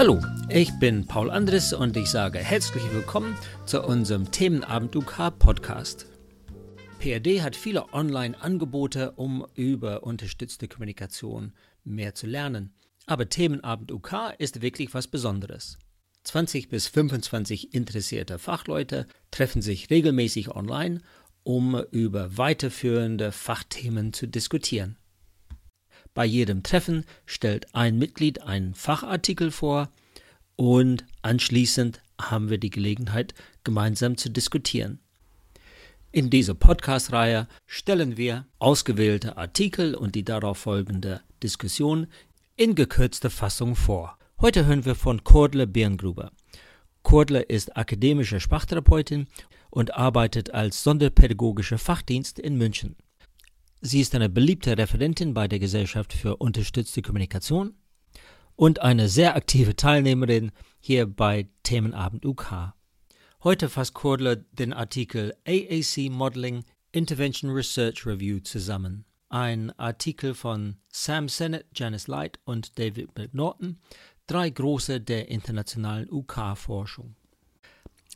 Hallo, ich bin Paul Andres und ich sage herzlich willkommen zu unserem Themenabend UK Podcast. PRD hat viele Online-Angebote, um über unterstützte Kommunikation mehr zu lernen. Aber Themenabend UK ist wirklich was Besonderes. 20 bis 25 interessierte Fachleute treffen sich regelmäßig online, um über weiterführende Fachthemen zu diskutieren. Bei jedem Treffen stellt ein Mitglied einen Fachartikel vor und anschließend haben wir die Gelegenheit, gemeinsam zu diskutieren. In dieser Podcast-Reihe stellen wir ausgewählte Artikel und die darauf folgende Diskussion in gekürzter Fassung vor. Heute hören wir von Kordle Birngruber. Kordle ist akademische Sprachtherapeutin und arbeitet als sonderpädagogischer Fachdienst in München. Sie ist eine beliebte Referentin bei der Gesellschaft für unterstützte Kommunikation und eine sehr aktive Teilnehmerin hier bei Themenabend UK. Heute fasst Kordler den Artikel AAC Modeling Intervention Research Review zusammen. Ein Artikel von Sam Sennett, Janice Light und David McNaughton, drei Große der internationalen UK-Forschung.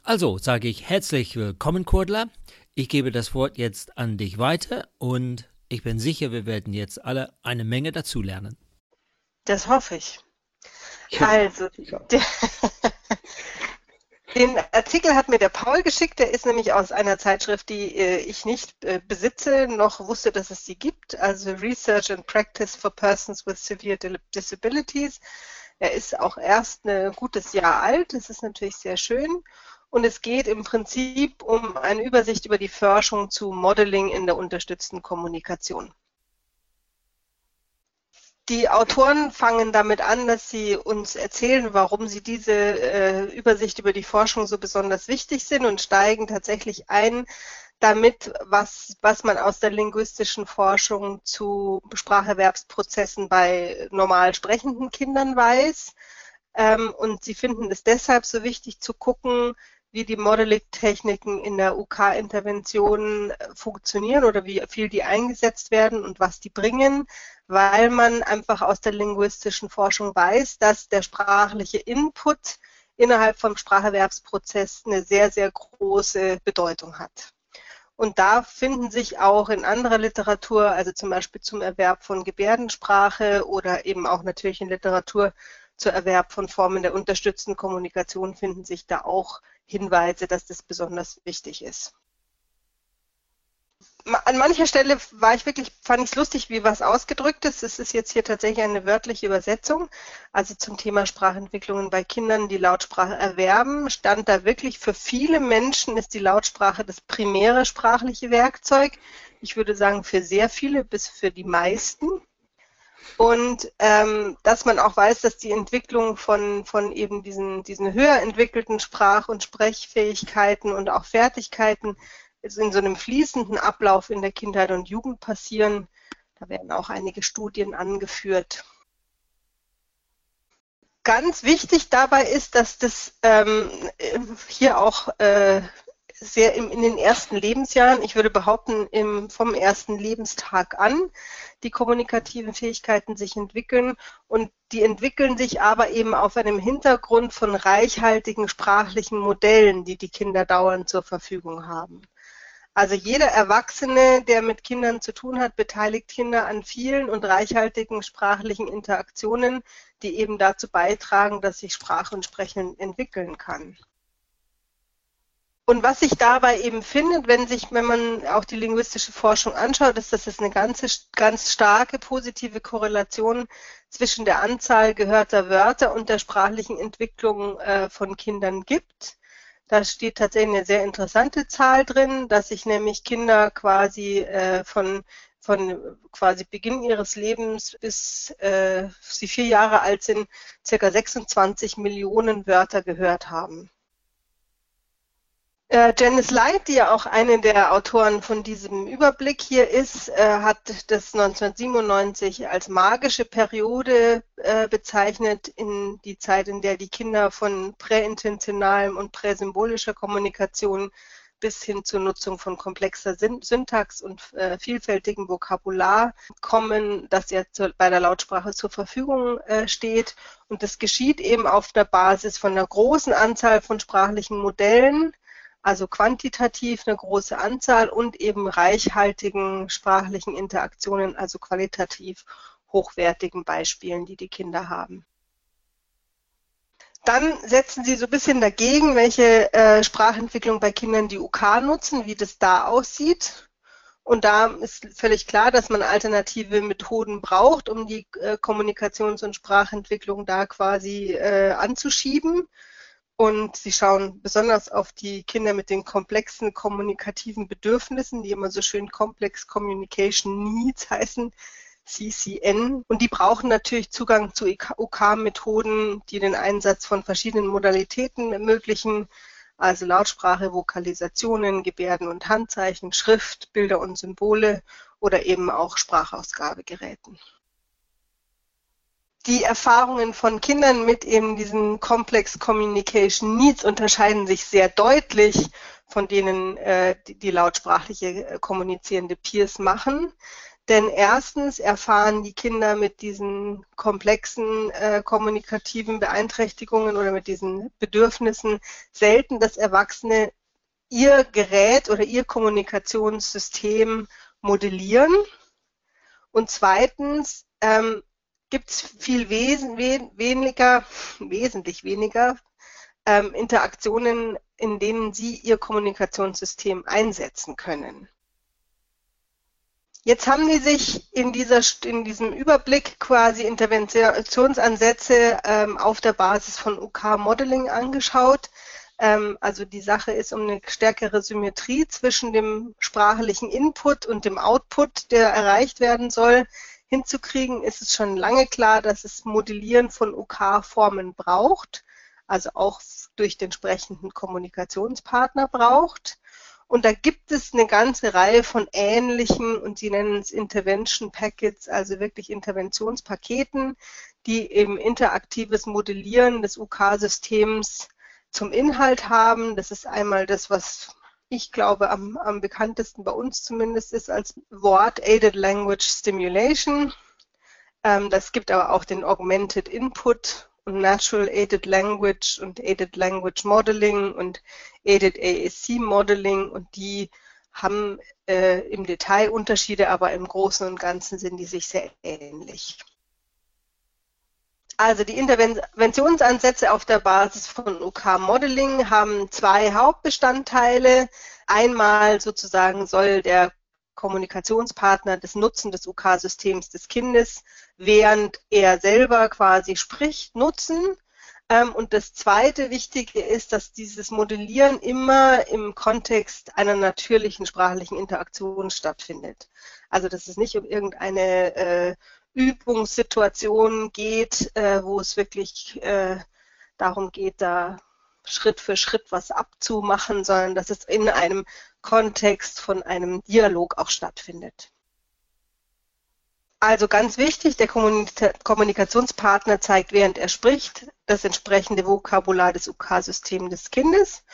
Also sage ich herzlich willkommen, Kordler. Ich gebe das Wort jetzt an dich weiter und ich bin sicher, wir werden jetzt alle eine Menge dazulernen. Das hoffe ich. Ja, also, der, den Artikel hat mir der Paul geschickt, der ist nämlich aus einer Zeitschrift, die äh, ich nicht äh, besitze, noch wusste, dass es sie gibt, also Research and Practice for Persons with Severe Disabilities. Er ist auch erst ein gutes Jahr alt, das ist natürlich sehr schön. Und es geht im Prinzip um eine Übersicht über die Forschung zu Modeling in der unterstützten Kommunikation. Die Autoren fangen damit an, dass sie uns erzählen, warum sie diese äh, Übersicht über die Forschung so besonders wichtig sind und steigen tatsächlich ein damit, was, was man aus der linguistischen Forschung zu Spracherwerbsprozessen bei normal sprechenden Kindern weiß. Ähm, und sie finden es deshalb so wichtig zu gucken, wie die Modeling-Techniken in der UK-Intervention äh, funktionieren oder wie viel die eingesetzt werden und was die bringen, weil man einfach aus der linguistischen Forschung weiß, dass der sprachliche Input innerhalb vom Spracherwerbsprozess eine sehr, sehr große Bedeutung hat. Und da finden sich auch in anderer Literatur, also zum Beispiel zum Erwerb von Gebärdensprache oder eben auch natürlich in Literatur zur Erwerb von Formen der unterstützten Kommunikation, finden sich da auch Hinweise, dass das besonders wichtig ist. An mancher Stelle war ich wirklich, fand ich es lustig, wie was ausgedrückt ist. Es ist jetzt hier tatsächlich eine wörtliche Übersetzung. Also zum Thema Sprachentwicklungen bei Kindern, die Lautsprache erwerben, stand da wirklich, für viele Menschen ist die Lautsprache das primäre sprachliche Werkzeug. Ich würde sagen, für sehr viele bis für die meisten. Und ähm, dass man auch weiß, dass die Entwicklung von, von eben diesen, diesen höher entwickelten Sprach- und Sprechfähigkeiten und auch Fertigkeiten in so einem fließenden Ablauf in der Kindheit und Jugend passieren. Da werden auch einige Studien angeführt. Ganz wichtig dabei ist, dass das ähm, hier auch äh, sehr im, in den ersten Lebensjahren, ich würde behaupten, im, vom ersten Lebenstag an, die kommunikativen Fähigkeiten sich entwickeln und die entwickeln sich aber eben auf einem Hintergrund von reichhaltigen sprachlichen Modellen, die die Kinder dauernd zur Verfügung haben. Also jeder Erwachsene, der mit Kindern zu tun hat, beteiligt Kinder an vielen und reichhaltigen sprachlichen Interaktionen, die eben dazu beitragen, dass sich Sprache und Sprechen entwickeln kann. Und was sich dabei eben findet, wenn sich, wenn man auch die linguistische Forschung anschaut, ist, dass es eine ganze, ganz starke positive Korrelation zwischen der Anzahl gehörter Wörter und der sprachlichen Entwicklung äh, von Kindern gibt. Da steht tatsächlich eine sehr interessante Zahl drin, dass sich nämlich Kinder quasi äh, von von quasi Beginn ihres Lebens bis äh, sie vier Jahre alt sind, circa 26 Millionen Wörter gehört haben. Äh, Janice Light, die ja auch eine der Autoren von diesem Überblick hier ist, äh, hat das 1997 als magische Periode äh, bezeichnet, in die Zeit, in der die Kinder von präintentionalem und präsymbolischer Kommunikation bis hin zur Nutzung von komplexer Syntax und äh, vielfältigem Vokabular kommen, das jetzt bei der Lautsprache zur Verfügung äh, steht. Und das geschieht eben auf der Basis von einer großen Anzahl von sprachlichen Modellen, also quantitativ eine große Anzahl und eben reichhaltigen sprachlichen Interaktionen, also qualitativ hochwertigen Beispielen, die die Kinder haben. Dann setzen Sie so ein bisschen dagegen, welche äh, Sprachentwicklung bei Kindern die UK nutzen, wie das da aussieht. Und da ist völlig klar, dass man alternative Methoden braucht, um die äh, Kommunikations- und Sprachentwicklung da quasi äh, anzuschieben. Und sie schauen besonders auf die Kinder mit den komplexen kommunikativen Bedürfnissen, die immer so schön Complex Communication Needs heißen, CCN. Und die brauchen natürlich Zugang zu UK-Methoden, die den Einsatz von verschiedenen Modalitäten ermöglichen, also Lautsprache, Vokalisationen, Gebärden und Handzeichen, Schrift, Bilder und Symbole oder eben auch Sprachausgabegeräten. Die Erfahrungen von Kindern mit eben diesen Complex Communication Needs unterscheiden sich sehr deutlich von denen, äh, die, die lautsprachliche äh, kommunizierende Peers machen. Denn erstens erfahren die Kinder mit diesen komplexen äh, kommunikativen Beeinträchtigungen oder mit diesen Bedürfnissen selten, dass Erwachsene ihr Gerät oder ihr Kommunikationssystem modellieren. Und zweitens ähm, gibt es viel wesen, we weniger, wesentlich weniger ähm, Interaktionen, in denen sie ihr Kommunikationssystem einsetzen können. Jetzt haben die sich in, dieser, in diesem Überblick quasi Interventionsansätze ähm, auf der Basis von UK-Modeling angeschaut. Ähm, also die Sache ist um eine stärkere Symmetrie zwischen dem sprachlichen Input und dem Output, der erreicht werden soll, hinzukriegen, ist es schon lange klar, dass es Modellieren von UK-Formen braucht, also auch durch den entsprechenden Kommunikationspartner braucht. Und da gibt es eine ganze Reihe von ähnlichen, und Sie nennen es Intervention Packets, also wirklich Interventionspaketen, die eben interaktives Modellieren des UK-Systems zum Inhalt haben. Das ist einmal das, was ich glaube am, am bekanntesten bei uns zumindest ist als Wort Aided Language Stimulation. Ähm, das gibt aber auch den Augmented Input und Natural Aided Language und Aided Language Modeling und Aided AAC Modeling und die haben äh, im Detail Unterschiede, aber im Großen und Ganzen sind die sich sehr ähnlich. Also die Interventionsansätze auf der Basis von UK-Modeling haben zwei Hauptbestandteile. Einmal sozusagen soll der Kommunikationspartner das Nutzen des UK-Systems des Kindes, während er selber quasi spricht, nutzen. Ähm, und das zweite Wichtige ist, dass dieses Modellieren immer im Kontext einer natürlichen sprachlichen Interaktion stattfindet. Also dass es nicht um irgendeine äh, Übungssituation geht, äh, wo es wirklich äh, darum geht, da Schritt für Schritt was abzumachen, sondern dass es in einem Kontext von einem Dialog auch stattfindet. Also ganz wichtig, der Kommunikationspartner zeigt, während er spricht, das entsprechende Vokabular des UK-Systems des Kindes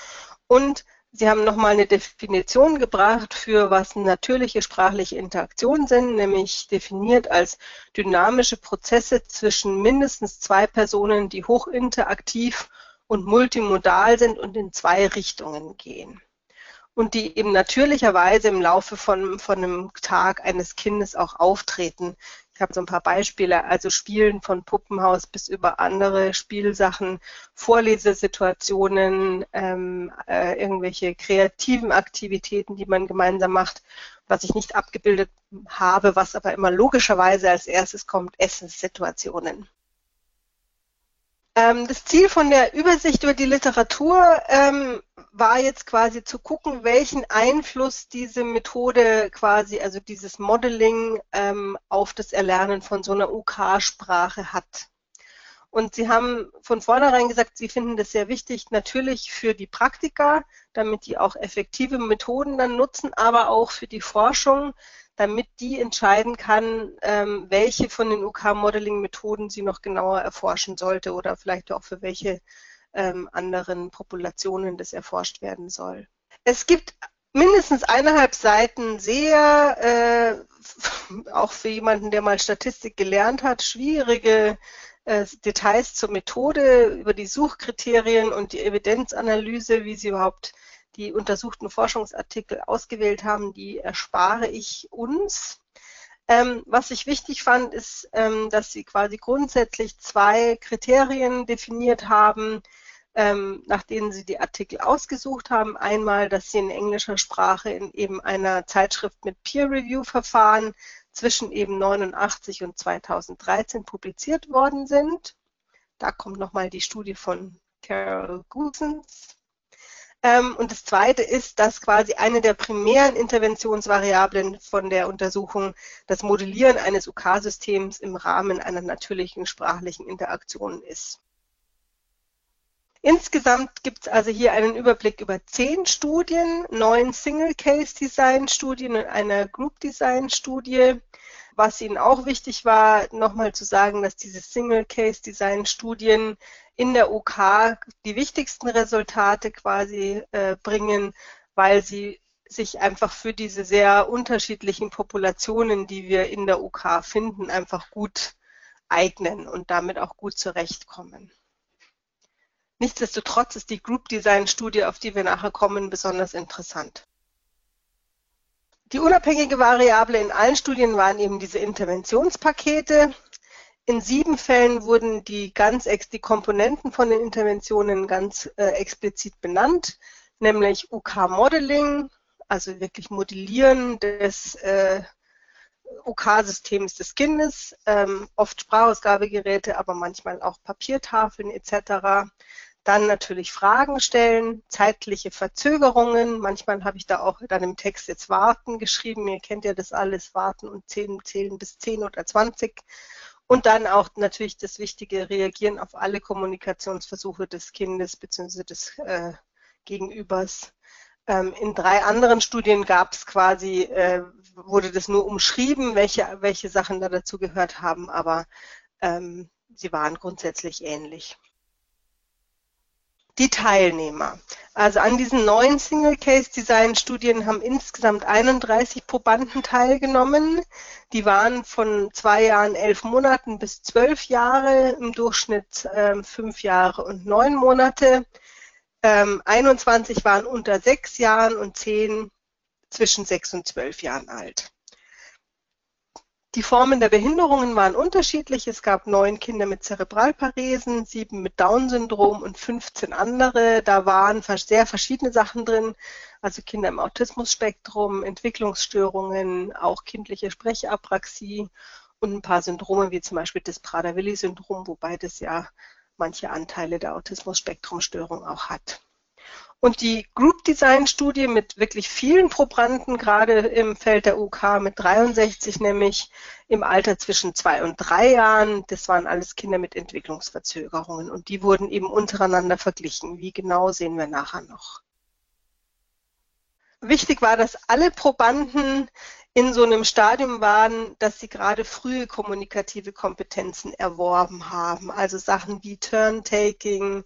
und Sie haben nochmal eine Definition gebracht für was natürliche sprachliche Interaktionen sind, nämlich definiert als dynamische Prozesse zwischen mindestens zwei Personen, die hochinteraktiv und multimodal sind und in zwei Richtungen gehen. Und die eben natürlicherweise im Laufe von, von einem Tag eines Kindes auch auftreten. Ich habe so ein paar Beispiele, also Spielen von Puppenhaus bis über andere Spielsachen, Vorlesesituationen, ähm, äh, irgendwelche kreativen Aktivitäten, die man gemeinsam macht, was ich nicht abgebildet habe, was aber immer logischerweise als erstes kommt, Essenssituationen. Ähm, das Ziel von der Übersicht über die Literatur ähm, war jetzt quasi zu gucken, welchen Einfluss diese Methode quasi, also dieses Modeling ähm, auf das Erlernen von so einer UK-Sprache hat. Und sie haben von vornherein gesagt, sie finden das sehr wichtig, natürlich für die Praktiker, damit die auch effektive Methoden dann nutzen, aber auch für die Forschung, damit die entscheiden kann, ähm, welche von den UK-Modeling-Methoden sie noch genauer erforschen sollte oder vielleicht auch für welche ähm, anderen Populationen das erforscht werden soll. Es gibt mindestens eineinhalb Seiten sehr, äh, auch für jemanden, der mal Statistik gelernt hat, schwierige äh, Details zur Methode, über die Suchkriterien und die Evidenzanalyse, wie sie überhaupt die untersuchten Forschungsartikel ausgewählt haben, die erspare ich uns. Ähm, was ich wichtig fand, ist, ähm, dass sie quasi grundsätzlich zwei Kriterien definiert haben, ähm, nach denen sie die Artikel ausgesucht haben. Einmal, dass sie in englischer Sprache in eben einer Zeitschrift mit Peer-Review-Verfahren zwischen eben 89 und 2013 publiziert worden sind. Da kommt nochmal die Studie von Carol Gusens. Ähm, und das Zweite ist, dass quasi eine der primären Interventionsvariablen von der Untersuchung das Modellieren eines UK-Systems im Rahmen einer natürlichen sprachlichen Interaktion ist. Insgesamt gibt es also hier einen Überblick über zehn Studien, neun Single-Case-Design-Studien und eine Group-Design-Studie. Was Ihnen auch wichtig war, nochmal zu sagen, dass diese Single-Case-Design-Studien in der UK die wichtigsten Resultate quasi äh, bringen, weil sie sich einfach für diese sehr unterschiedlichen Populationen, die wir in der UK finden, einfach gut eignen und damit auch gut zurechtkommen. Nichtsdestotrotz ist die Group Design Studie, auf die wir nachher kommen, besonders interessant. Die unabhängige Variable in allen Studien waren eben diese Interventionspakete. In sieben Fällen wurden die ganz die Komponenten von den Interventionen ganz äh, explizit benannt, nämlich UK Modeling, also wirklich Modellieren des äh, UK-Systems des Kindes, ähm, oft Sprachausgabegeräte, aber manchmal auch Papiertafeln etc. Dann natürlich Fragen stellen, zeitliche Verzögerungen. Manchmal habe ich da auch dann im Text jetzt warten geschrieben. Ihr kennt ja das alles, warten und zählen, zählen bis 10 oder 20. Und dann auch natürlich das wichtige Reagieren auf alle Kommunikationsversuche des Kindes bzw. des äh, Gegenübers. Ähm, in drei anderen Studien gab es quasi, äh, wurde das nur umschrieben, welche, welche Sachen da dazu gehört haben, aber ähm, sie waren grundsätzlich ähnlich die Teilnehmer. Also an diesen neuen Single-Case-Design-Studien haben insgesamt 31 Probanden teilgenommen. Die waren von zwei Jahren, elf Monaten bis zwölf Jahre, im Durchschnitt äh, fünf Jahre und neun Monate. Ähm, 21 waren unter sechs Jahren und zehn zwischen sechs und zwölf Jahren alt. Die Formen der Behinderungen waren unterschiedlich. Es gab neun Kinder mit Zerebralparesen, sieben mit Down-Syndrom und 15 andere. Da waren sehr verschiedene Sachen drin. Also Kinder im Autismusspektrum, Entwicklungsstörungen, auch kindliche Sprechapraxie und ein paar Syndrome wie zum Beispiel das Prader-Willi-Syndrom, wobei das ja manche Anteile der Autismus-Spektrum-Störung auch hat. Und die Group Design Studie mit wirklich vielen Probanden, gerade im Feld der UK mit 63, nämlich im Alter zwischen zwei und drei Jahren, das waren alles Kinder mit Entwicklungsverzögerungen und die wurden eben untereinander verglichen. Wie genau sehen wir nachher noch. Wichtig war, dass alle Probanden in so einem Stadium waren, dass sie gerade frühe kommunikative Kompetenzen erworben haben. Also Sachen wie Turn-Taking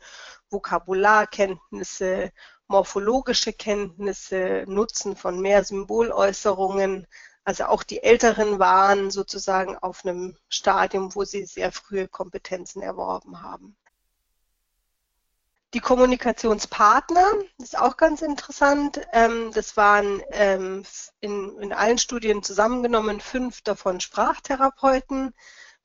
Vokabularkenntnisse, morphologische Kenntnisse, Nutzen von mehr Symboläußerungen. Also auch die Älteren waren sozusagen auf einem Stadium, wo sie sehr frühe Kompetenzen erworben haben. Die Kommunikationspartner ist auch ganz interessant. Ähm, das waren ähm, in, in allen Studien zusammengenommen fünf davon Sprachtherapeuten,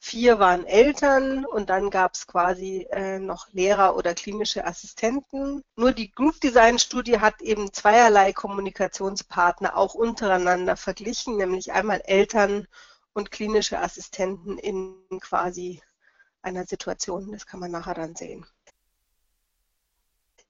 Vier waren Eltern und dann gab es quasi äh, noch Lehrer oder klinische Assistenten. Nur die Group Design Studie hat eben zweierlei Kommunikationspartner auch untereinander verglichen, nämlich einmal Eltern und klinische Assistenten in quasi einer Situation. Das kann man nachher dann sehen.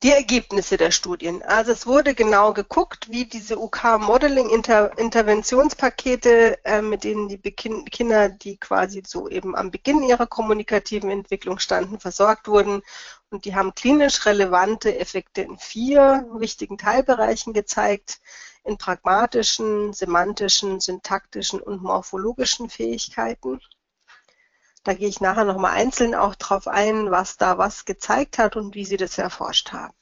Die Ergebnisse der Studien. Also es wurde genau geguckt, wie diese UK-Modeling-Interventionspakete, äh, mit denen die Bekin Kinder, die quasi so eben am Beginn ihrer kommunikativen Entwicklung standen, versorgt wurden. Und die haben klinisch relevante Effekte in vier wichtigen Teilbereichen gezeigt, in pragmatischen, semantischen, syntaktischen und morphologischen Fähigkeiten. Da gehe ich nachher nochmal einzeln auch drauf ein, was da was gezeigt hat und wie sie das erforscht haben.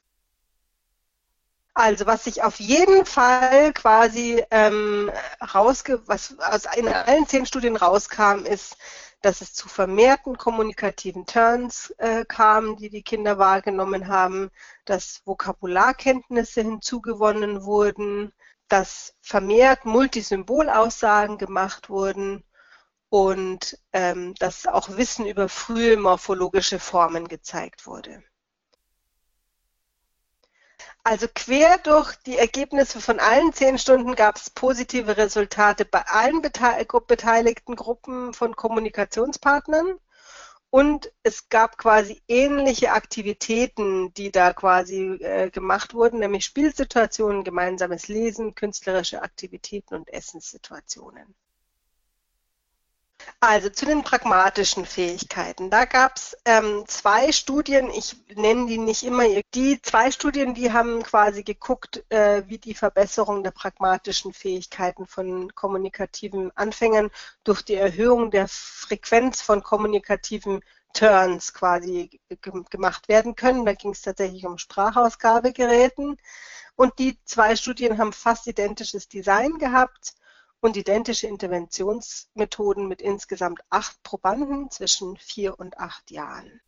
Also was sich auf jeden Fall quasi ähm, rausge was aus in allen zehn Studien rauskam, ist, dass es zu vermehrten kommunikativen Turns äh, kam, die die Kinder wahrgenommen haben, dass Vokabularkenntnisse hinzugewonnen wurden, dass vermehrt Multisymbolaussagen gemacht wurden und ähm, dass auch Wissen über frühe morphologische Formen gezeigt wurde. Also quer durch die Ergebnisse von allen zehn Stunden gab es positive Resultate bei allen beteiligten Gruppen von Kommunikationspartnern. Und es gab quasi ähnliche Aktivitäten, die da quasi äh, gemacht wurden, nämlich Spielsituationen, gemeinsames Lesen, künstlerische Aktivitäten und Essenssituationen. Also zu den pragmatischen Fähigkeiten. Da gab es ähm, zwei Studien, ich nenne die nicht immer. Die zwei Studien, die haben quasi geguckt, äh, wie die Verbesserung der pragmatischen Fähigkeiten von kommunikativen Anfängern durch die Erhöhung der Frequenz von kommunikativen Turns quasi gemacht werden können. Da ging es tatsächlich um Sprachausgabegeräten. Und die zwei Studien haben fast identisches Design gehabt und identische Interventionsmethoden mit insgesamt acht Probanden zwischen vier und acht Jahren.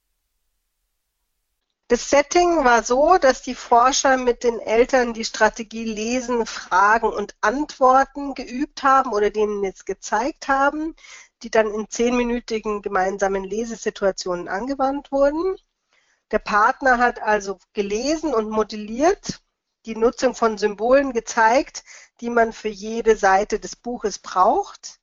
Das Setting war so, dass die Forscher mit den Eltern die Strategie Lesen, Fragen und Antworten geübt haben oder denen jetzt gezeigt haben, die dann in zehnminütigen gemeinsamen Lesesituationen angewandt wurden. Der Partner hat also gelesen und modelliert die Nutzung von Symbolen gezeigt, die man für jede Seite des Buches braucht,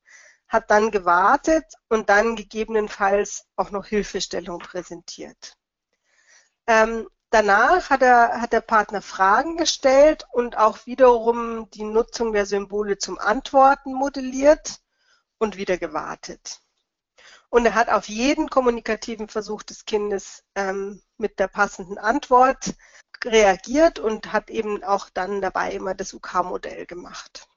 hat dann gewartet und dann gegebenenfalls auch noch Hilfestellung präsentiert. Ähm, danach hat, er, hat der Partner Fragen gestellt und auch wiederum die Nutzung der Symbole zum Antworten modelliert und wieder gewartet. Und er hat auf jeden kommunikativen Versuch des Kindes ähm, mit der passenden Antwort reagiert und hat eben auch dann dabei immer das UK-Modell gemacht.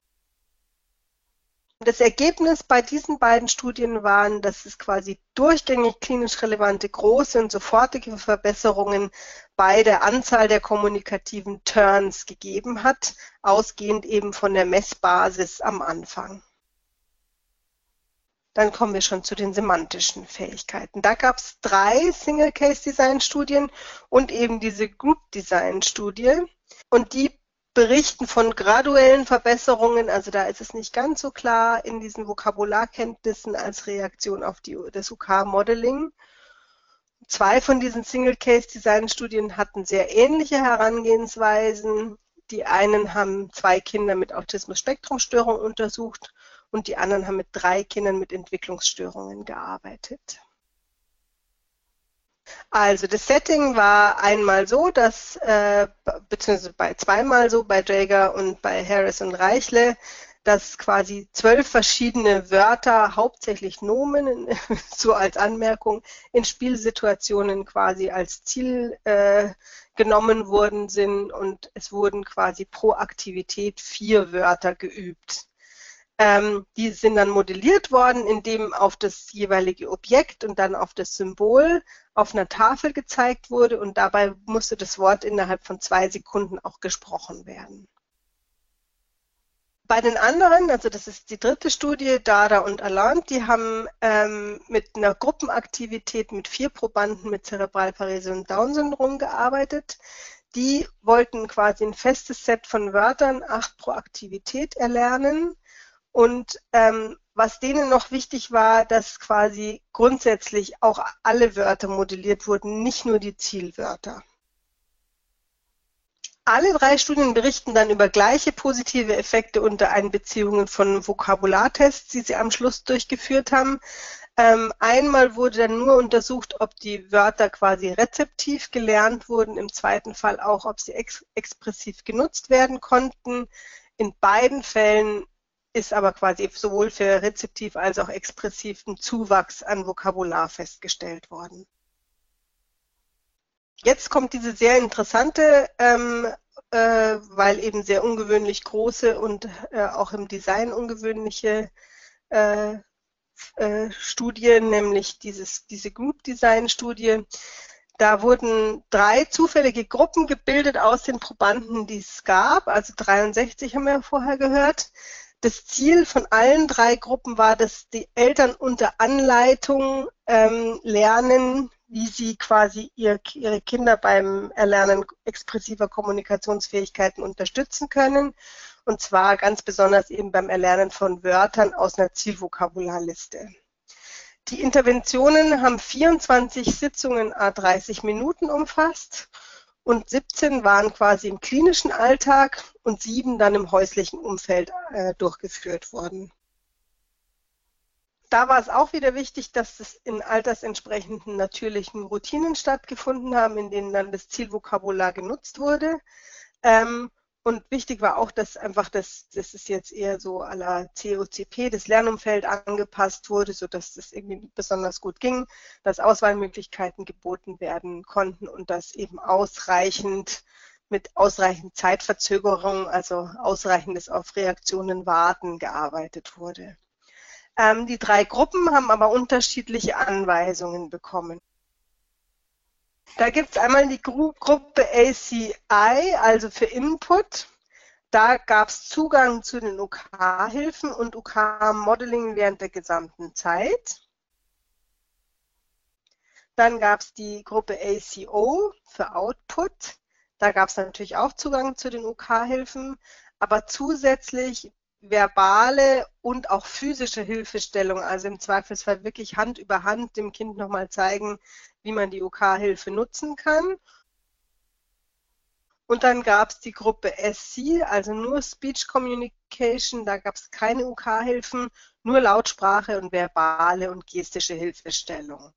Das Ergebnis bei diesen beiden Studien waren, dass es quasi durchgängig klinisch relevante große und sofortige Verbesserungen bei der Anzahl der kommunikativen Turns gegeben hat, ausgehend eben von der Messbasis am Anfang. Dann kommen wir schon zu den semantischen Fähigkeiten. Da gab es drei Single-Case-Design-Studien und eben diese Group-Design-Studie. Und die berichten von graduellen Verbesserungen. Also da ist es nicht ganz so klar in diesen Vokabularkenntnissen als Reaktion auf die, das UK-Modeling. Zwei von diesen Single-Case-Design-Studien hatten sehr ähnliche Herangehensweisen. Die einen haben zwei Kinder mit Autismus-Spektrum-Störung untersucht und die anderen haben mit drei Kindern mit Entwicklungsstörungen gearbeitet. Also das Setting war einmal so, dass, äh, beziehungsweise bei zweimal so, bei Jager und bei Harris und Reichle, dass quasi zwölf verschiedene Wörter, hauptsächlich Nomen, so als Anmerkung, in Spielsituationen quasi als Ziel äh, genommen worden sind und es wurden quasi pro Aktivität vier Wörter geübt. Ähm, die sind dann modelliert worden, indem auf das jeweilige Objekt und dann auf das Symbol auf einer Tafel gezeigt wurde und dabei musste das Wort innerhalb von zwei Sekunden auch gesprochen werden. Bei den anderen, also das ist die dritte Studie, Dada und Alarm, die haben ähm, mit einer Gruppenaktivität mit vier Probanden mit Zerebralparese und Down-Syndrom gearbeitet. Die wollten quasi ein festes Set von Wörtern, acht pro Aktivität, erlernen und ähm, was denen noch wichtig war, dass quasi grundsätzlich auch alle Wörter modelliert wurden, nicht nur die Zielwörter. alle drei Studien berichten dann über gleiche positive Effekte unter Einbeziehungen von Vokabulartests, die sie am Schluss durchgeführt haben. Ähm, einmal wurde dann nur untersucht, ob die Wörter quasi rezeptiv gelernt wurden, im zweiten Fall auch, ob sie ex expressiv genutzt werden konnten. In beiden Fällen ist aber quasi sowohl für rezeptiv als auch expressiven Zuwachs an Vokabular festgestellt worden. Jetzt kommt diese sehr interessante, ähm, äh, weil eben sehr ungewöhnlich große und äh, auch im Design ungewöhnliche äh, äh Studie, nämlich dieses, diese Group Design Studie. Da wurden drei zufällige Gruppen gebildet aus den Probanden, die es gab, also 63 haben wir vorher gehört. Das Ziel von allen drei Gruppen war, dass die Eltern unter Anleitung ähm, lernen, wie sie quasi ihr, ihre Kinder beim Erlernen expressiver Kommunikationsfähigkeiten unterstützen können. Und zwar ganz besonders eben beim Erlernen von Wörtern aus einer Zielvokabularliste. Die Interventionen haben 24 Sitzungen a 30 Minuten umfasst und 17 waren quasi im klinischen Alltag und sieben dann im häuslichen Umfeld äh, durchgeführt worden da war es auch wieder wichtig, dass es in altersentsprechenden natürlichen Routinen stattgefunden haben, in denen dann das Zielvokabular genutzt wurde. Ähm, und wichtig war auch, dass einfach das, das ist jetzt eher so à la COCP, das Lernumfeld angepasst wurde, sodass das irgendwie besonders gut ging, dass Auswahlmöglichkeiten geboten werden konnten und dass eben ausreichend mit ausreichend Zeitverzögerung, also ausreichendes auf Reaktionen warten, gearbeitet wurde. Ähm, die drei Gruppen haben aber unterschiedliche Anweisungen bekommen. Da gibt es einmal die Gru Gruppe ACI, also für Input. Da gab es Zugang zu den UK-Hilfen und UK-Modeling während der gesamten Zeit. Dann gab es die Gruppe ACO für Output. Da gab es natürlich auch Zugang zu den UK-Hilfen, aber zusätzlich verbale und auch physische Hilfestellung, also im Zweifelsfall wirklich Hand über Hand dem Kind nochmal zeigen, wie man die OK-Hilfe nutzen kann. Und dann gab es die Gruppe SC, also nur Speech Communication, da gab es keine UK-Hilfen, nur Lautsprache und verbale und gestische Hilfestellung.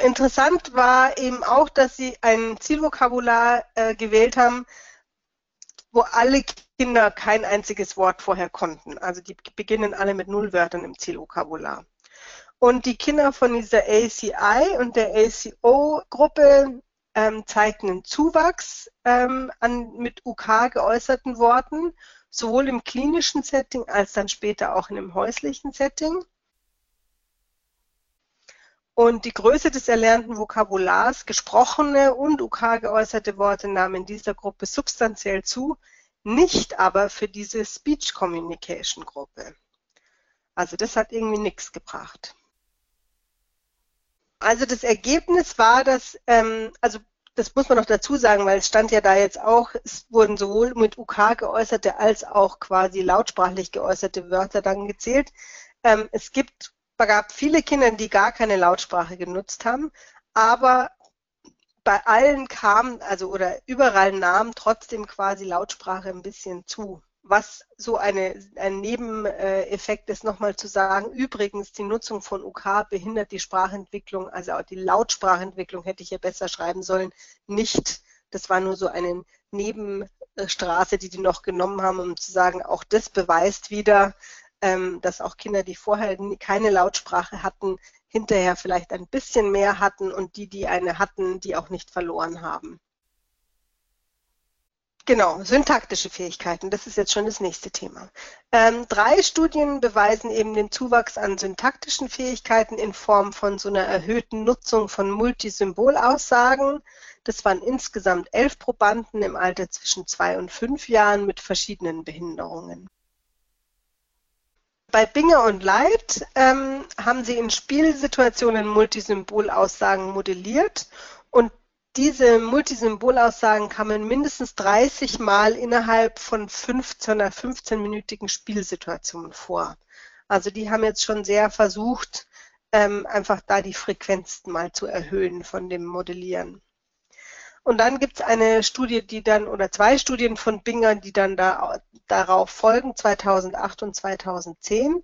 Interessant war eben auch, dass sie ein Zielvokabular äh, gewählt haben, wo alle Kinder kein einziges Wort vorher konnten. Also die beginnen alle mit Nullwörtern im Zielvokabular. Und die Kinder von dieser ACI und der ACO-Gruppe ähm, zeigten einen Zuwachs ähm, an mit UK geäußerten Worten, sowohl im klinischen Setting als dann später auch in dem häuslichen Setting. Und die Größe des erlernten Vokabulars, gesprochene und UK geäußerte Worte nahmen in dieser Gruppe substanziell zu, nicht aber für diese Speech Communication Gruppe. Also das hat irgendwie nichts gebracht. Also das Ergebnis war, dass, ähm, also das muss man noch dazu sagen, weil es stand ja da jetzt auch, es wurden sowohl mit UK geäußerte als auch quasi lautsprachlich geäußerte Wörter dann gezählt. Ähm, es gibt gab viele Kinder, die gar keine Lautsprache genutzt haben, aber bei allen kam, also oder überall nahm trotzdem quasi Lautsprache ein bisschen zu. Was so eine, ein Nebeneffekt ist, nochmal zu sagen, übrigens, die Nutzung von UK behindert die Sprachentwicklung, also auch die Lautsprachentwicklung hätte ich ja besser schreiben sollen, nicht. Das war nur so eine Nebenstraße, die die noch genommen haben, um zu sagen, auch das beweist wieder, ähm, dass auch Kinder, die vorher keine Lautsprache hatten, hinterher vielleicht ein bisschen mehr hatten und die, die eine hatten, die auch nicht verloren haben. Genau, syntaktische Fähigkeiten, das ist jetzt schon das nächste Thema. Ähm, drei Studien beweisen eben den Zuwachs an syntaktischen Fähigkeiten in Form von so einer erhöhten Nutzung von Multisymbolaussagen. Das waren insgesamt elf Probanden im Alter zwischen zwei und fünf Jahren mit verschiedenen Behinderungen. Bei Binger und Light ähm, haben sie in Spielsituationen Multisymbolaussagen modelliert und diese Multisymbolaussagen kamen mindestens 30 Mal innerhalb von 15 oder 15-minütigen Spielsituationen vor. Also die haben jetzt schon sehr versucht, ähm, einfach da die Frequenzen mal zu erhöhen von dem Modellieren. Und dann gibt es eine Studie, die dann, oder zwei Studien von Binger, die dann da, darauf folgen, 2008 und 2010.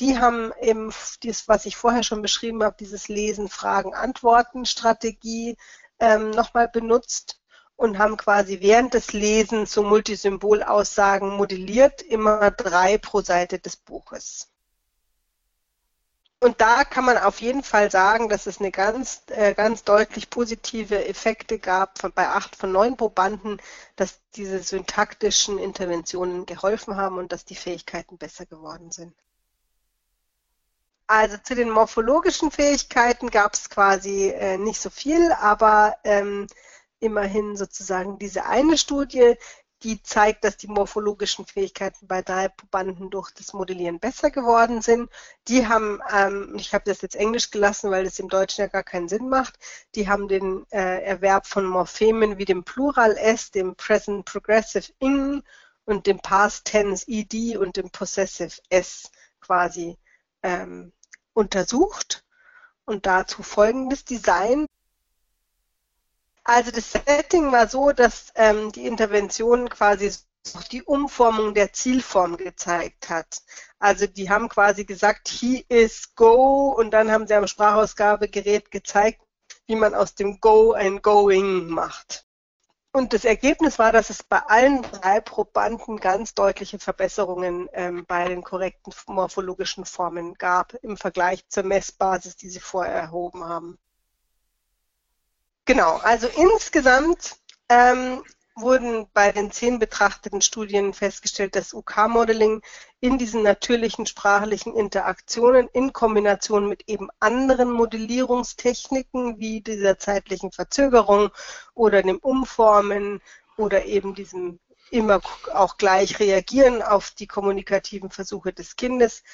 Die haben eben das, was ich vorher schon beschrieben habe, dieses Lesen, Fragen, Antworten, Strategie ähm, nochmal benutzt und haben quasi während des Lesens so Multisymbolaussagen modelliert, immer drei pro Seite des Buches. Und da kann man auf jeden Fall sagen, dass es eine ganz, äh, ganz deutlich positive Effekte gab von, bei acht von neun Probanden, dass diese syntaktischen Interventionen geholfen haben und dass die Fähigkeiten besser geworden sind. Also zu den morphologischen Fähigkeiten gab es quasi äh, nicht so viel, aber ähm, immerhin sozusagen diese eine Studie, die zeigt, dass die morphologischen Fähigkeiten bei drei Probanden durch das Modellieren besser geworden sind. Die haben, ähm, ich habe das jetzt Englisch gelassen, weil das im Deutschen ja gar keinen Sinn macht, die haben den äh, Erwerb von Morphemen wie dem Plural S, dem Present Progressive ing und dem Past Tense ed und dem Possessive s quasi ähm, untersucht und dazu folgendes Design. Also das Setting war so, dass ähm, die Intervention quasi die Umformung der Zielform gezeigt hat. Also die haben quasi gesagt, he is go und dann haben sie am Sprachausgabegerät gezeigt, wie man aus dem go ein going macht. Und das Ergebnis war, dass es bei allen drei Probanden ganz deutliche Verbesserungen ähm, bei den korrekten morphologischen Formen gab im Vergleich zur Messbasis, die sie vorher erhoben haben. Genau, also insgesamt ähm, wurden bei den zehn betrachteten Studien festgestellt, dass UK-Modeling in diesen natürlichen sprachlichen Interaktionen in Kombination mit eben anderen Modellierungstechniken wie dieser zeitlichen Verzögerung oder dem Umformen oder eben diesem immer auch gleich reagieren auf die kommunikativen Versuche des Kindes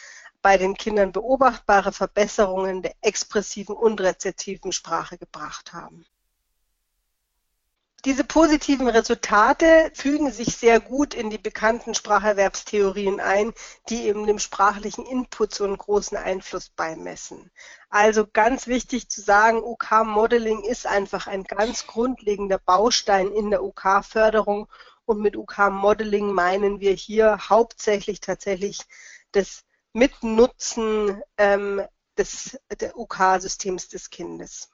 bei den Kindern beobachtbare Verbesserungen der expressiven und rezeptiven Sprache gebracht haben. Diese positiven Resultate fügen sich sehr gut in die bekannten Spracherwerbstheorien ein, die eben dem sprachlichen Input so einen großen Einfluss beimessen. Also ganz wichtig zu sagen, UK-Modeling ist einfach ein ganz grundlegender Baustein in der UK-Förderung und mit UK-Modeling meinen wir hier hauptsächlich tatsächlich das Mitnutzen ähm, des UK-Systems des Kindes.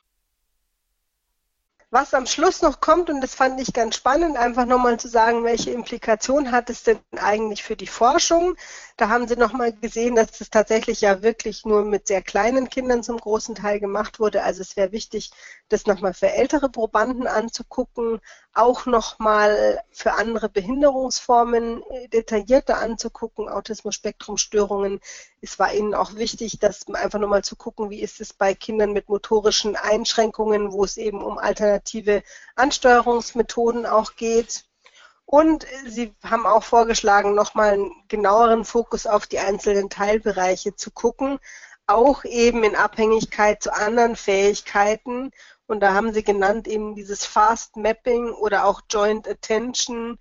Was am Schluss noch kommt, und das fand ich ganz spannend, einfach nochmal zu sagen, welche Implikation hat es denn eigentlich für die Forschung? Da haben sie nochmal gesehen, dass das tatsächlich ja wirklich nur mit sehr kleinen Kindern zum großen Teil gemacht wurde. Also es wäre wichtig, das nochmal für ältere Probanden anzugucken, auch nochmal für andere Behinderungsformen äh, detaillierter anzugucken, Autismus-Spektrum-Störungen. Es war ihnen auch wichtig, das einfach nochmal zu gucken, wie ist es bei Kindern mit motorischen Einschränkungen, wo es eben um alternative Ansteuerungsmethoden auch geht. Und Sie haben auch vorgeschlagen, nochmal einen genaueren Fokus auf die einzelnen Teilbereiche zu gucken, auch eben in Abhängigkeit zu anderen Fähigkeiten und da haben sie genannt eben dieses Fast Mapping oder auch Joint Attention,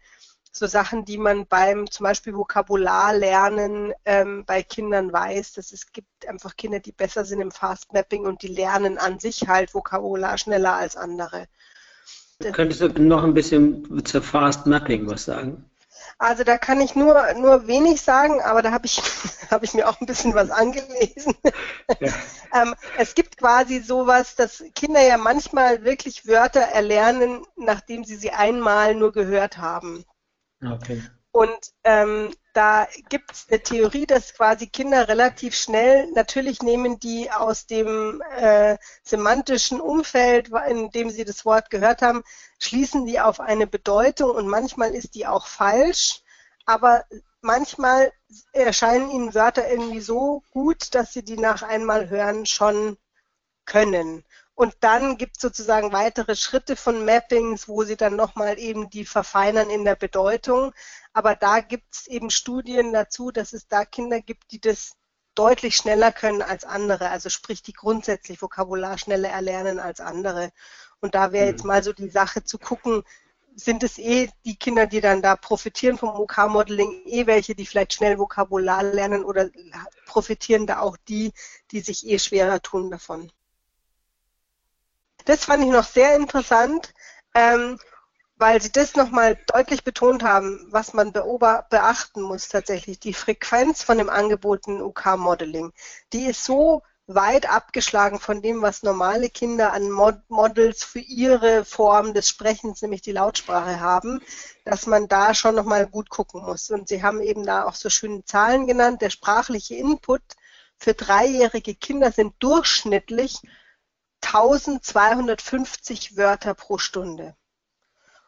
so Sachen, die man beim zum Beispiel Vokabularlernen ähm, bei Kindern weiß, dass es gibt einfach Kinder, die besser sind im Fast Mapping und die lernen an sich halt Vokabular schneller als andere. Könntest du noch ein bisschen zur Fast Mapping was sagen? Also da kann ich nur, nur wenig sagen, aber da habe ich, hab ich mir auch ein bisschen was angelesen. Ja. ähm, es gibt quasi sowas, dass Kinder ja manchmal wirklich Wörter erlernen, nachdem sie sie einmal nur gehört haben. Okay. Und ähm, da gibt es eine Theorie, dass quasi Kinder relativ schnell, natürlich nehmen die aus dem äh, semantischen Umfeld, in dem sie das Wort gehört haben, schließen die auf eine Bedeutung und manchmal ist die auch falsch, aber manchmal erscheinen ihnen Wörter irgendwie so gut, dass sie die nach einmal hören schon können. Und dann gibt es sozusagen weitere Schritte von Mappings, wo sie dann nochmal eben die verfeinern in der Bedeutung. Aber da gibt es eben Studien dazu, dass es da Kinder gibt, die das deutlich schneller können als andere. Also sprich, die grundsätzlich Vokabular schneller erlernen als andere. Und da wäre jetzt mhm. mal so die Sache zu gucken, sind es eh die Kinder, die dann da profitieren vom OK-Modeling, eh welche, die vielleicht schnell Vokabular lernen oder profitieren da auch die, die sich eh schwerer tun davon? Das fand ich noch sehr interessant. ähm, weil sie das nochmal deutlich betont haben, was man beachten muss tatsächlich. Die Frequenz von dem angebotenen UK-Modeling, die ist so weit abgeschlagen von dem, was normale Kinder an Mod Models für ihre Form des Sprechens, nämlich die Lautsprache haben, dass man da schon nochmal gut gucken muss. Und Sie haben eben da auch so schöne Zahlen genannt. Der sprachliche Input für dreijährige Kinder sind durchschnittlich 1250 Wörter pro Stunde.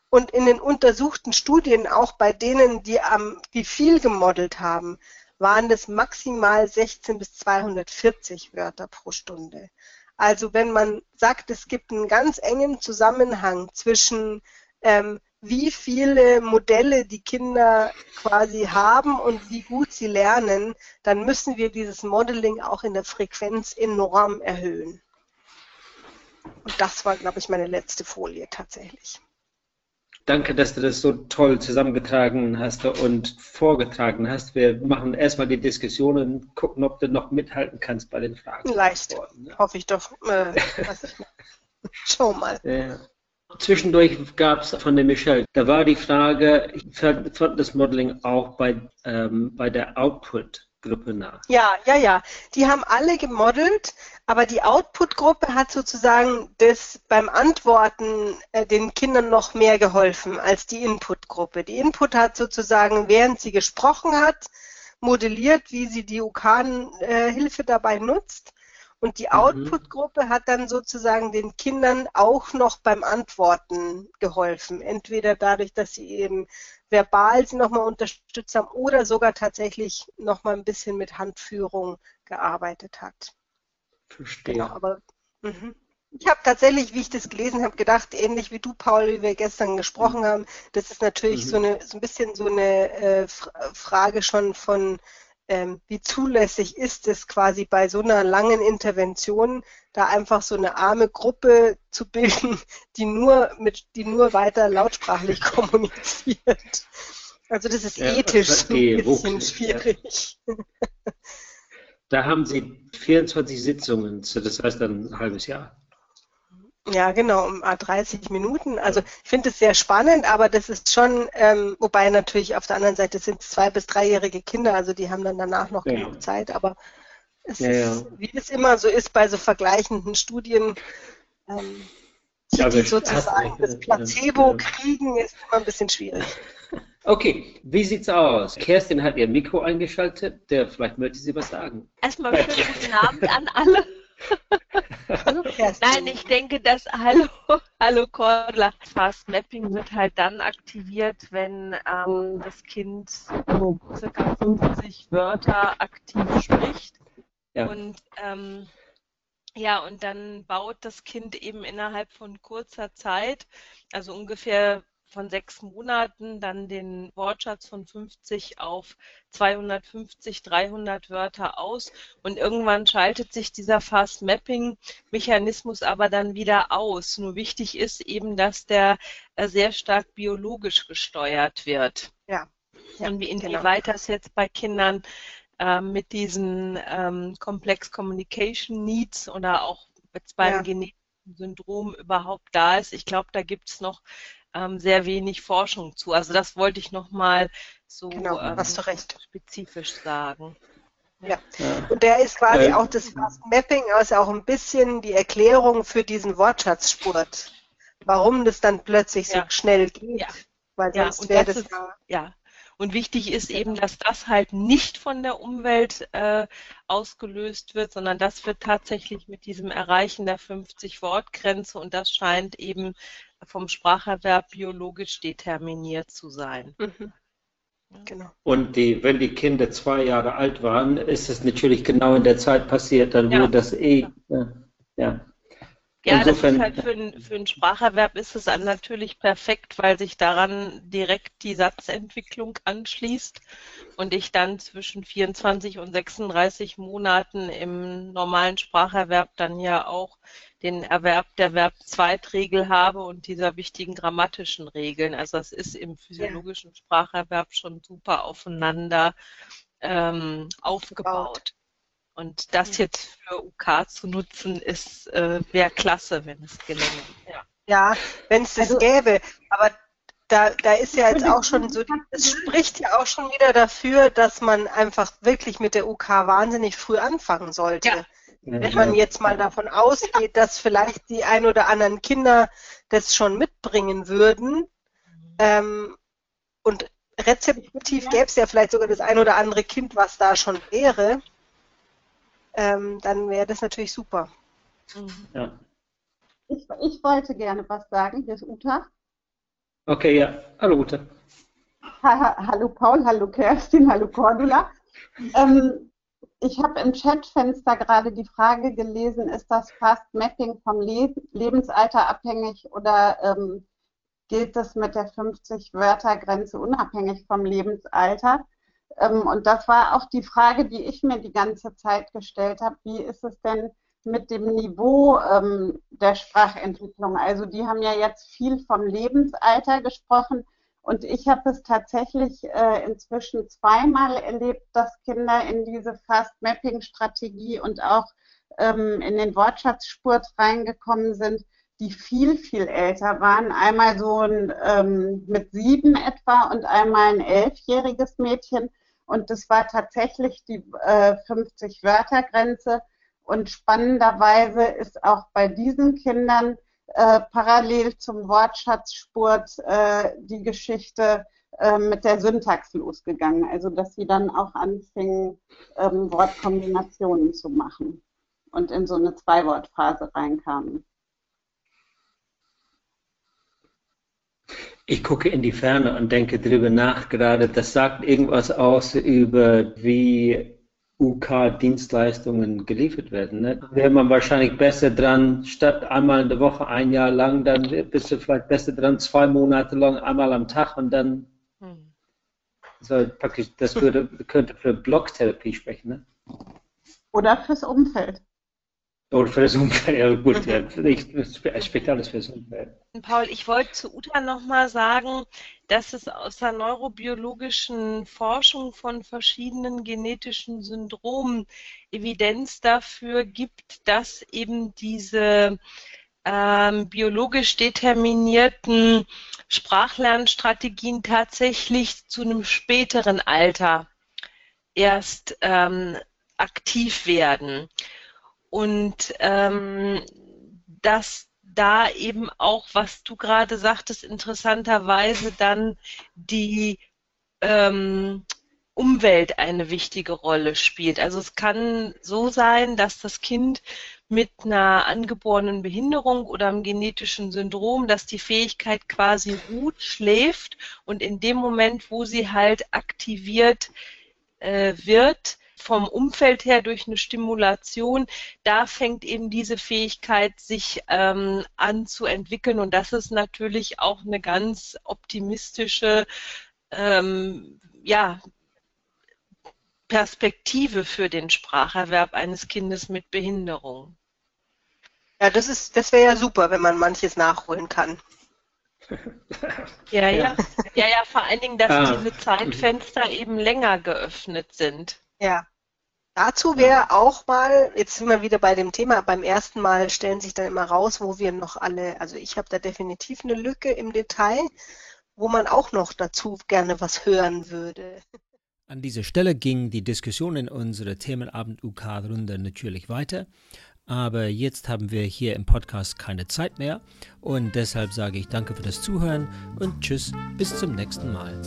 Und in den untersuchten Studien, auch bei denen, die, am, die viel gemodelt haben, waren das maximal 16 bis 240 Wörter pro Stunde. Also wenn man sagt, es gibt einen ganz engen Zusammenhang zwischen ähm, wie viele Modelle die Kinder quasi haben und wie gut sie lernen, dann müssen wir dieses Modeling auch in der Frequenz enorm erhöhen. Und das war, glaube ich, meine letzte Folie tatsächlich. Danke, dass du das so toll zusammengetragen hast und vorgetragen hast. Wir machen erstmal die Diskussionen, gucken, ob du noch mithalten kannst bei den Fragen. Leicht, ne? hoffe ich doch. Äh, Schau mal. Ja. Zwischendurch gab es von der Michelle, da war die Frage, fand das Modeling auch bei, ähm, bei der Output Gruppe nach. Ja, ja, ja. Die haben alle gemodelt, aber die Output-Gruppe hat sozusagen das beim Antworten äh, den Kindern noch mehr geholfen als die Input-Gruppe. Die Input hat sozusagen, während sie gesprochen hat, modelliert, wie sie die UK-Hilfe dabei nutzt. Und die mhm. Output-Gruppe hat dann sozusagen den Kindern auch noch beim Antworten geholfen. Entweder dadurch, dass sie eben verbal sie nochmal unterstützt haben oder sogar tatsächlich nochmal ein bisschen mit Handführung gearbeitet hat. Verstehe. Genau, aber mh. ich habe tatsächlich, wie ich das gelesen habe, gedacht, ähnlich wie du, Paul, wie wir gestern gesprochen mhm. haben, das ist natürlich mhm. so, eine, so ein bisschen so eine äh, Frage schon von ähm, wie zulässig ist es quasi bei so einer langen Intervention, da einfach so eine arme Gruppe zu bilden, die nur mit, die nur weiter lautsprachlich kommuniziert. Also das ist ja, ethisch das ein bisschen schwierig. Ja. Da haben Sie 24 Sitzungen, das heißt dann ein halbes Jahr. Ja, genau, um 30 Minuten. Also ich finde es sehr spannend, aber das ist schon, ähm, wobei natürlich auf der anderen Seite sind es zwei- bis dreijährige Kinder, also die haben dann danach noch ja. genug Zeit, aber es ja, ist, ja. wie es immer so ist bei so vergleichenden Studien, ähm, die, also sozusagen das Placebo kriegen, ist immer ein bisschen schwierig. Okay, wie sieht's aus? Kerstin hat ihr Mikro eingeschaltet, der vielleicht möchte sie was sagen. Erstmal schönen guten Abend an alle. Hallo Nein, ich denke, dass Hallo, Hallo Cordler Fast Mapping wird halt dann aktiviert, wenn ähm, das Kind so circa 50 Wörter aktiv spricht. Ja. Und ähm, ja, und dann baut das Kind eben innerhalb von kurzer Zeit, also ungefähr von sechs Monaten dann den Wortschatz von 50 auf 250, 300 Wörter aus und irgendwann schaltet sich dieser Fast Mapping Mechanismus aber dann wieder aus. Nur wichtig ist eben, dass der äh, sehr stark biologisch gesteuert wird. Ja. ja und wie inwieweit genau. das jetzt bei Kindern äh, mit diesen ähm, Complex Communication Needs oder auch jetzt beim ja. genetischen Syndrom überhaupt da ist. Ich glaube, da gibt es noch ähm, sehr wenig Forschung zu. Also das wollte ich nochmal so genau, ähm, spezifisch sagen. Ja. ja. und der ist quasi äh, auch das Fast Mapping, also auch ein bisschen die Erklärung für diesen Wortschatzspurt, warum das dann plötzlich so ja. schnell geht. Ja. Weil sonst wäre das, das ist, ja. Und wichtig ist eben, dass das halt nicht von der Umwelt äh, ausgelöst wird, sondern das wird tatsächlich mit diesem Erreichen der 50-Wort-Grenze und das scheint eben vom Spracherwerb biologisch determiniert zu sein. Mhm. Genau. Und die, wenn die Kinder zwei Jahre alt waren, ist es natürlich genau in der Zeit passiert, dann ja. wo das eh, ja, ja. Ja, Insofern, das ist halt für, ein, für einen Spracherwerb ist es dann natürlich perfekt, weil sich daran direkt die Satzentwicklung anschließt und ich dann zwischen 24 und 36 Monaten im normalen Spracherwerb dann ja auch den Erwerb der Verb-Zweitregel habe und dieser wichtigen grammatischen Regeln. Also das ist im physiologischen Spracherwerb schon super aufeinander ähm, aufgebaut. Und das jetzt für UK zu nutzen, ist äh, wäre klasse, wenn es gelänge. Ja. Ja, wenn es das also, gäbe. Aber da, da ist ja jetzt auch schon so, es spricht ja auch schon wieder dafür, dass man einfach wirklich mit der UK wahnsinnig früh anfangen sollte. Ja. Wenn man jetzt mal davon ausgeht, dass vielleicht die ein oder anderen Kinder das schon mitbringen würden ähm, und rezeptiv gäbe es ja vielleicht sogar das ein oder andere Kind, was da schon wäre, ähm, dann wäre das natürlich super. Ja. Ich, ich wollte gerne was sagen. Hier ist Uta. Okay, ja. Hallo Uta. Ha, hallo Paul, hallo Kerstin, hallo Cordula. Ähm, ich habe im Chatfenster gerade die Frage gelesen, ist das Fast Mapping vom Le Lebensalter abhängig oder ähm, gilt das mit der 50-Wörter-Grenze unabhängig vom Lebensalter? Ähm, und das war auch die Frage, die ich mir die ganze Zeit gestellt habe. Wie ist es denn mit dem Niveau ähm, der Sprachentwicklung? Also die haben ja jetzt viel vom Lebensalter gesprochen. Und ich habe es tatsächlich äh, inzwischen zweimal erlebt, dass Kinder in diese Fast-Mapping-Strategie und auch ähm, in den Wortschatzspurt reingekommen sind, die viel, viel älter waren. Einmal so ein, ähm, mit sieben etwa und einmal ein elfjähriges Mädchen. Und das war tatsächlich die äh, 50-Wörter-Grenze. Und spannenderweise ist auch bei diesen Kindern äh, parallel zum Wortschatzspurt äh, die Geschichte äh, mit der Syntax losgegangen. Also dass sie dann auch anfingen, ähm, Wortkombinationen zu machen und in so eine Zwei-Wort-Phase reinkamen. Ich gucke in die Ferne und denke darüber nach gerade. Das sagt irgendwas aus über wie UK-Dienstleistungen geliefert werden. Ne? Wäre man wahrscheinlich besser dran, statt einmal in der Woche ein Jahr lang, dann bist du vielleicht besser dran, zwei Monate lang, einmal am Tag und dann. Hm. So, praktisch, das würde, könnte für Blocktherapie sprechen. Ne? Oder fürs Umfeld. Oder Umfeld, ja gut, ja, das Umfeld. Paul, ich wollte zu Uta nochmal sagen, dass es aus der neurobiologischen Forschung von verschiedenen genetischen Syndromen Evidenz dafür gibt, dass eben diese ähm, biologisch determinierten Sprachlernstrategien tatsächlich zu einem späteren Alter erst ähm, aktiv werden und ähm, dass da eben auch, was du gerade sagtest, interessanterweise dann die ähm, Umwelt eine wichtige Rolle spielt. Also es kann so sein, dass das Kind mit einer angeborenen Behinderung oder einem genetischen Syndrom, dass die Fähigkeit quasi ruht, schläft und in dem Moment, wo sie halt aktiviert äh, wird, vom Umfeld her durch eine Stimulation, da fängt eben diese Fähigkeit sich ähm, an zu entwickeln und das ist natürlich auch eine ganz optimistische ähm, ja, Perspektive für den Spracherwerb eines Kindes mit Behinderung. Ja, das ist, das wäre ja super, wenn man manches nachholen kann. Ja, ja, ja, ja, vor allen Dingen, dass ah. diese Zeitfenster eben länger geöffnet sind. Ja. Dazu wäre auch mal, jetzt sind wir wieder bei dem Thema, beim ersten Mal stellen sich dann immer raus, wo wir noch alle, also ich habe da definitiv eine Lücke im Detail, wo man auch noch dazu gerne was hören würde. An dieser Stelle ging die Diskussion in unserer Themenabend-UK-Runde natürlich weiter. Aber jetzt haben wir hier im Podcast keine Zeit mehr und deshalb sage ich danke für das Zuhören und tschüss, bis zum nächsten Mal.